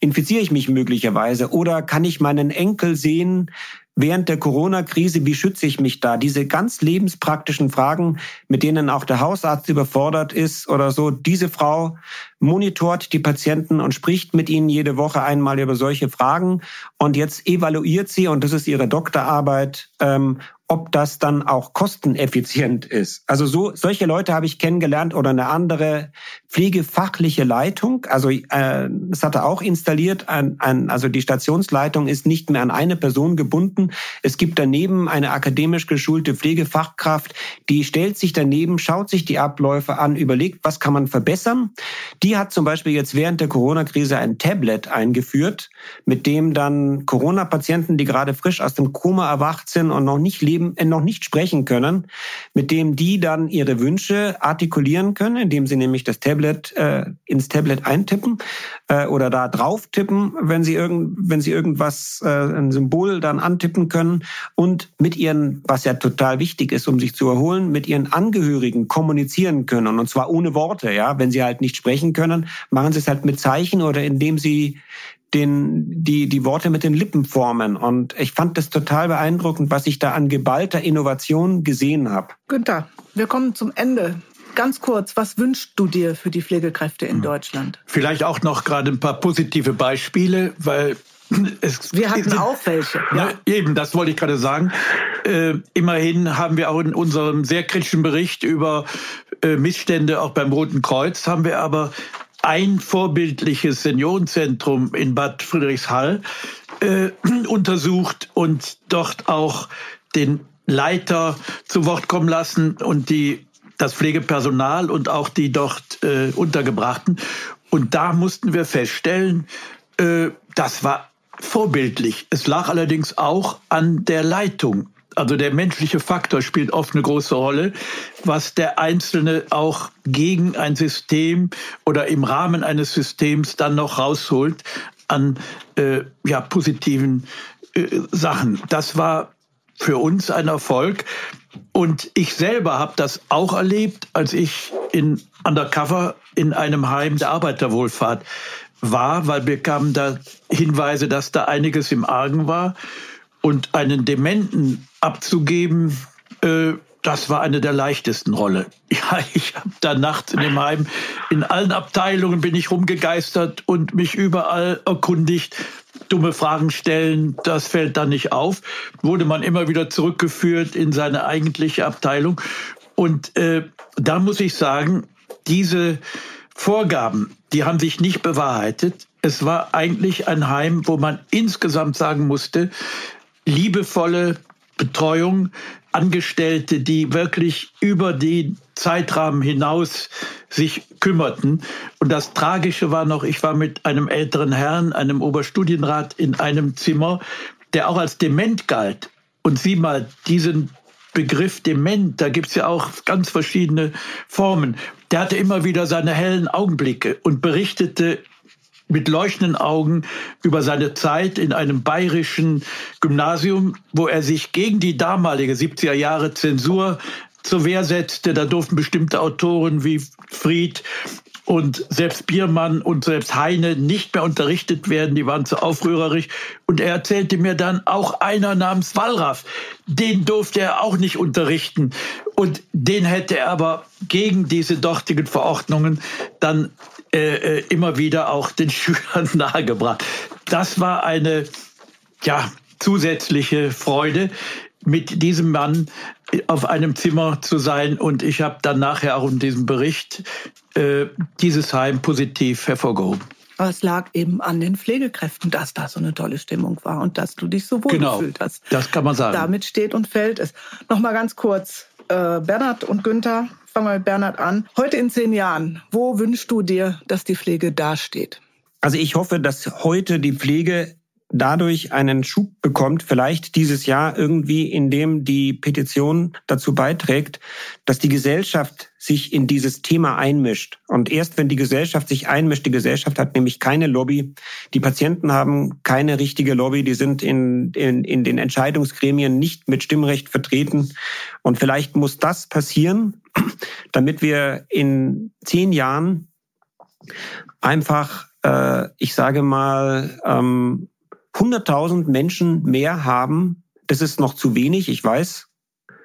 infiziere ich mich möglicherweise. Oder kann ich meinen Enkel sehen, während der Corona-Krise, wie schütze ich mich da? Diese ganz lebenspraktischen Fragen, mit denen auch der Hausarzt überfordert ist oder so. Diese Frau monitort die Patienten und spricht mit ihnen jede Woche einmal über solche Fragen. Und jetzt evaluiert sie, und das ist ihre Doktorarbeit, ähm, ob das dann auch kosteneffizient ist. Also so solche Leute habe ich kennengelernt oder eine andere pflegefachliche Leitung. Also äh, das hat er auch installiert. Ein, ein, also die Stationsleitung ist nicht mehr an eine Person gebunden. Es gibt daneben eine akademisch geschulte Pflegefachkraft, die stellt sich daneben, schaut sich die Abläufe an, überlegt, was kann man verbessern. Die hat zum Beispiel jetzt während der Corona-Krise ein Tablet eingeführt, mit dem dann Corona-Patienten, die gerade frisch aus dem Koma erwacht sind und noch nicht leben, eben noch nicht sprechen können, mit dem die dann ihre Wünsche artikulieren können, indem sie nämlich das Tablet äh, ins Tablet eintippen äh, oder da drauf tippen, wenn sie irgend, wenn sie irgendwas äh, ein Symbol dann antippen können und mit ihren, was ja total wichtig ist, um sich zu erholen, mit ihren Angehörigen kommunizieren können und zwar ohne Worte, ja, wenn sie halt nicht sprechen können, machen sie es halt mit Zeichen oder indem sie den, die, die Worte mit den Lippen formen. Und ich fand das total beeindruckend, was ich da an geballter Innovation gesehen habe. Günther, wir kommen zum Ende. Ganz kurz, was wünschst du dir für die Pflegekräfte in hm. Deutschland? Vielleicht auch noch gerade ein paar positive Beispiele, weil es, wir hatten auch welche. Ja. Eben, das wollte ich gerade sagen. Äh, immerhin haben wir auch in unserem sehr kritischen Bericht über äh, Missstände auch beim Roten Kreuz haben wir aber ein vorbildliches Seniorenzentrum in Bad Friedrichshall äh, untersucht und dort auch den Leiter zu Wort kommen lassen und die das Pflegepersonal und auch die dort äh, Untergebrachten. Und da mussten wir feststellen, äh, das war vorbildlich. Es lag allerdings auch an der Leitung. Also der menschliche Faktor spielt oft eine große Rolle, was der Einzelne auch gegen ein System oder im Rahmen eines Systems dann noch rausholt an äh, ja, positiven äh, Sachen. Das war für uns ein Erfolg. Und ich selber habe das auch erlebt, als ich in Undercover in einem Heim der Arbeiterwohlfahrt war, weil wir kamen da Hinweise, dass da einiges im Argen war. Und einen Dementen abzugeben, äh, das war eine der leichtesten Rolle. Ja, ich habe da nachts in dem Heim, in allen Abteilungen bin ich rumgegeistert und mich überall erkundigt. Dumme Fragen stellen, das fällt dann nicht auf. Wurde man immer wieder zurückgeführt in seine eigentliche Abteilung. Und äh, da muss ich sagen, diese Vorgaben, die haben sich nicht bewahrheitet. Es war eigentlich ein Heim, wo man insgesamt sagen musste, liebevolle Betreuung, Angestellte, die wirklich über den Zeitrahmen hinaus sich kümmerten. Und das Tragische war noch, ich war mit einem älteren Herrn, einem Oberstudienrat in einem Zimmer, der auch als dement galt. Und sieh mal, diesen Begriff dement, da gibt's ja auch ganz verschiedene Formen. Der hatte immer wieder seine hellen Augenblicke und berichtete mit leuchtenden Augen über seine Zeit in einem bayerischen Gymnasium, wo er sich gegen die damalige 70er Jahre Zensur zur Wehr setzte. Da durften bestimmte Autoren wie Fried und selbst Biermann und selbst Heine nicht mehr unterrichtet werden, die waren zu aufrührerisch. Und er erzählte mir dann, auch einer namens Wallraff, den durfte er auch nicht unterrichten. Und den hätte er aber gegen diese dortigen Verordnungen dann äh, äh immer wieder auch den Schülern nahegebracht. Das war eine ja, zusätzliche Freude, mit diesem Mann auf einem Zimmer zu sein. Und ich habe dann nachher auch in diesem Bericht äh, dieses Heim positiv hervorgehoben. Aber es lag eben an den Pflegekräften, dass da so eine tolle Stimmung war und dass du dich so wohl genau, gefühlt hast. Das kann man sagen. Damit steht und fällt es. Nochmal ganz kurz, äh, Bernhard und Günther, fangen wir mit Bernhard an. Heute in zehn Jahren, wo wünschst du dir, dass die Pflege dasteht? Also ich hoffe, dass heute die Pflege dadurch einen Schub bekommt, vielleicht dieses Jahr irgendwie, indem die Petition dazu beiträgt, dass die Gesellschaft sich in dieses Thema einmischt. Und erst wenn die Gesellschaft sich einmischt, die Gesellschaft hat nämlich keine Lobby, die Patienten haben keine richtige Lobby, die sind in, in, in den Entscheidungsgremien nicht mit Stimmrecht vertreten. Und vielleicht muss das passieren, damit wir in zehn Jahren einfach, äh, ich sage mal, ähm, 100.000 Menschen mehr haben, das ist noch zu wenig, ich weiß,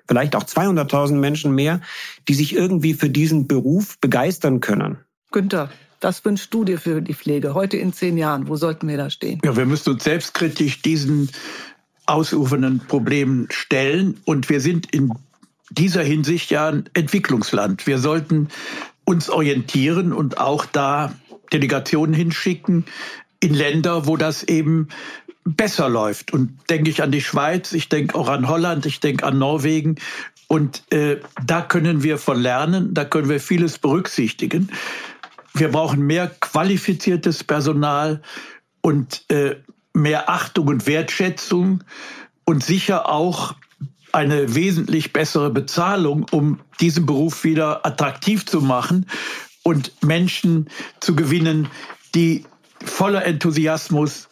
vielleicht auch 200.000 Menschen mehr, die sich irgendwie für diesen Beruf begeistern können. Günther, was wünschst du dir für die Pflege heute in zehn Jahren? Wo sollten wir da stehen? Ja, wir müssen uns selbstkritisch diesen ausufernden Problemen stellen. Und wir sind in dieser Hinsicht ja ein Entwicklungsland. Wir sollten uns orientieren und auch da Delegationen hinschicken in Länder, wo das eben besser läuft. Und denke ich an die Schweiz, ich denke auch an Holland, ich denke an Norwegen. Und äh, da können wir von lernen, da können wir vieles berücksichtigen. Wir brauchen mehr qualifiziertes Personal und äh, mehr Achtung und Wertschätzung und sicher auch eine wesentlich bessere Bezahlung, um diesen Beruf wieder attraktiv zu machen und Menschen zu gewinnen, die voller Enthusiasmus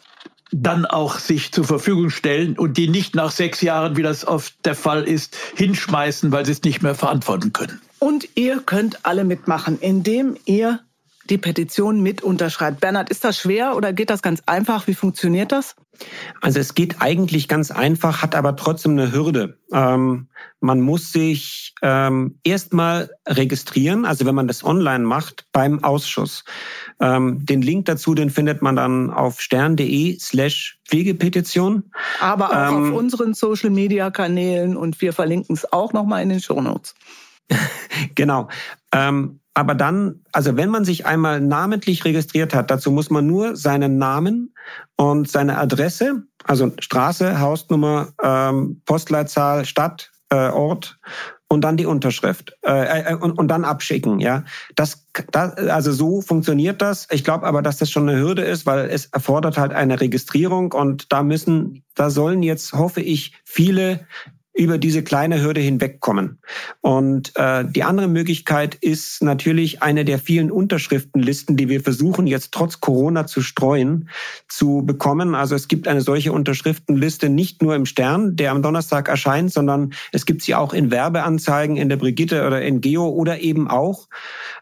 dann auch sich zur Verfügung stellen und die nicht nach sechs Jahren, wie das oft der Fall ist, hinschmeißen, weil sie es nicht mehr verantworten können. Und ihr könnt alle mitmachen, indem ihr die Petition mit unterschreibt. Bernhard, ist das schwer oder geht das ganz einfach? Wie funktioniert das? Also es geht eigentlich ganz einfach, hat aber trotzdem eine Hürde. Ähm, man muss sich ähm, erstmal registrieren, also wenn man das online macht, beim Ausschuss. Ähm, den Link dazu, den findet man dann auf stern.de slash Pflegepetition. Aber auch auf ähm, unseren Social-Media-Kanälen und wir verlinken es auch nochmal in den Shownotes. genau. Ähm, aber dann, also wenn man sich einmal namentlich registriert hat, dazu muss man nur seinen Namen und seine Adresse, also Straße, Hausnummer, ähm, Postleitzahl, Stadt, äh, Ort und dann die Unterschrift äh, äh, und, und dann abschicken. Ja, das, das also so funktioniert das. Ich glaube aber, dass das schon eine Hürde ist, weil es erfordert halt eine Registrierung und da müssen, da sollen jetzt hoffe ich viele über diese kleine Hürde hinwegkommen. Und äh, die andere Möglichkeit ist natürlich eine der vielen Unterschriftenlisten, die wir versuchen jetzt trotz Corona zu streuen, zu bekommen. Also es gibt eine solche Unterschriftenliste nicht nur im Stern, der am Donnerstag erscheint, sondern es gibt sie auch in Werbeanzeigen in der Brigitte oder in Geo oder eben auch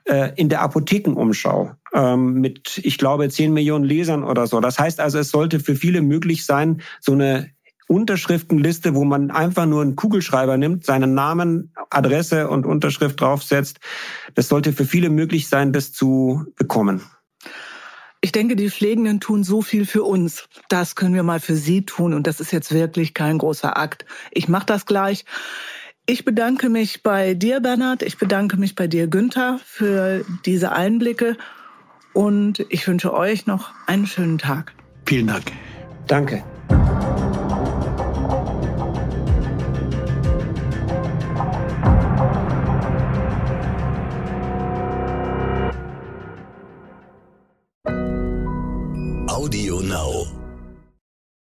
äh, in der Apothekenumschau ähm, mit, ich glaube, 10 Millionen Lesern oder so. Das heißt also, es sollte für viele möglich sein, so eine Unterschriftenliste, wo man einfach nur einen Kugelschreiber nimmt, seinen Namen, Adresse und Unterschrift draufsetzt. Das sollte für viele möglich sein, das zu bekommen. Ich denke, die Pflegenden tun so viel für uns. Das können wir mal für Sie tun. Und das ist jetzt wirklich kein großer Akt. Ich mache das gleich. Ich bedanke mich bei dir, Bernhard. Ich bedanke mich bei dir, Günther, für diese Einblicke. Und ich wünsche euch noch einen schönen Tag. Vielen Dank. Danke.